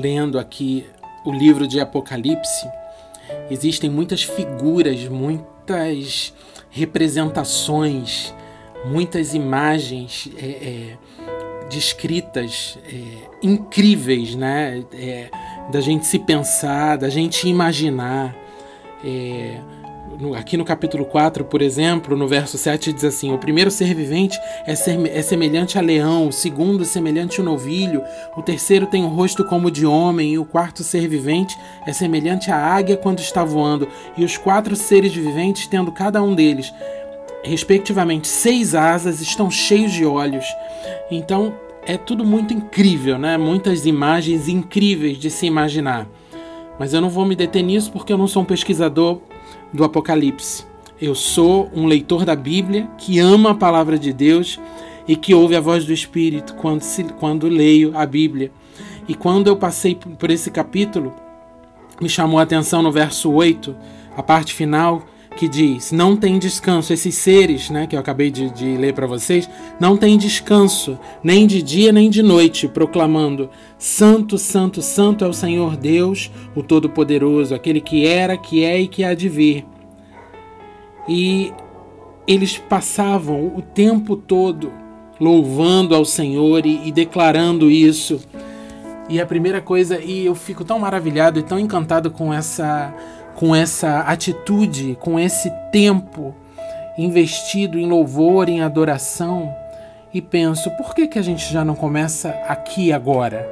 lendo aqui o livro de Apocalipse, existem muitas figuras, muitas representações, muitas imagens é, é, descritas é, incríveis, né? É, da gente se pensar, da gente imaginar. Aqui no capítulo 4, por exemplo, no verso 7 diz assim: O primeiro ser vivente é, ser, é semelhante a leão, o segundo semelhante a novilho, o terceiro tem o um rosto como de homem, e o quarto ser vivente é semelhante à águia quando está voando, e os quatro seres viventes, tendo cada um deles, respectivamente, seis asas, estão cheios de olhos. Então é tudo muito incrível, né? Muitas imagens incríveis de se imaginar. Mas eu não vou me deter nisso porque eu não sou um pesquisador do Apocalipse. Eu sou um leitor da Bíblia que ama a palavra de Deus e que ouve a voz do Espírito quando, se, quando leio a Bíblia. E quando eu passei por esse capítulo, me chamou a atenção no verso 8, a parte final, que diz: Não tem descanso. Esses seres, né, que eu acabei de, de ler para vocês, não tem descanso, nem de dia nem de noite, proclamando: Santo, Santo, Santo é o Senhor Deus, o Todo-Poderoso, aquele que era, que é e que há de vir. E eles passavam o tempo todo louvando ao Senhor e, e declarando isso. E a primeira coisa, e eu fico tão maravilhado e tão encantado com essa com essa atitude, com esse tempo investido em louvor, em adoração, e penso, por que, que a gente já não começa aqui agora?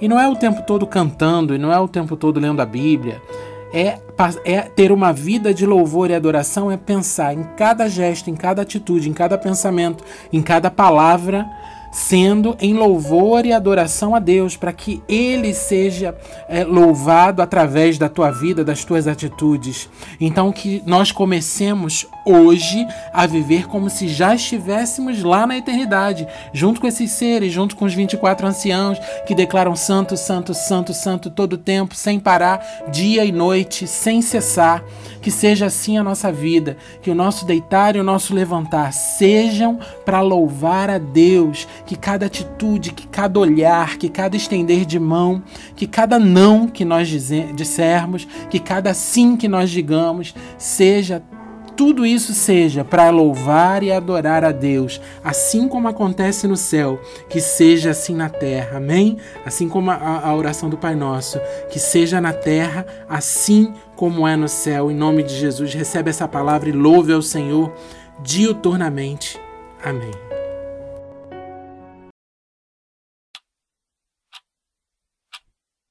E não é o tempo todo cantando, e não é o tempo todo lendo a Bíblia. É, é ter uma vida de louvor e adoração, é pensar em cada gesto, em cada atitude, em cada pensamento, em cada palavra sendo em louvor e adoração a Deus, para que Ele seja é, louvado através da tua vida, das tuas atitudes. Então, que nós comecemos hoje a viver como se já estivéssemos lá na eternidade, junto com esses seres, junto com os 24 anciãos que declaram Santo, Santo, Santo, Santo todo o tempo, sem parar, dia e noite, sem cessar. Que seja assim a nossa vida, que o nosso deitar e o nosso levantar sejam para louvar a Deus, que cada atitude, que cada olhar, que cada estender de mão, que cada não que nós dissermos, que cada sim que nós digamos, seja tudo isso seja para louvar e adorar a Deus, assim como acontece no céu, que seja assim na terra, amém? Assim como a, a oração do Pai Nosso, que seja na terra, assim como é no céu, em nome de Jesus. Recebe essa palavra e louve ao Senhor diuturnamente. Amém.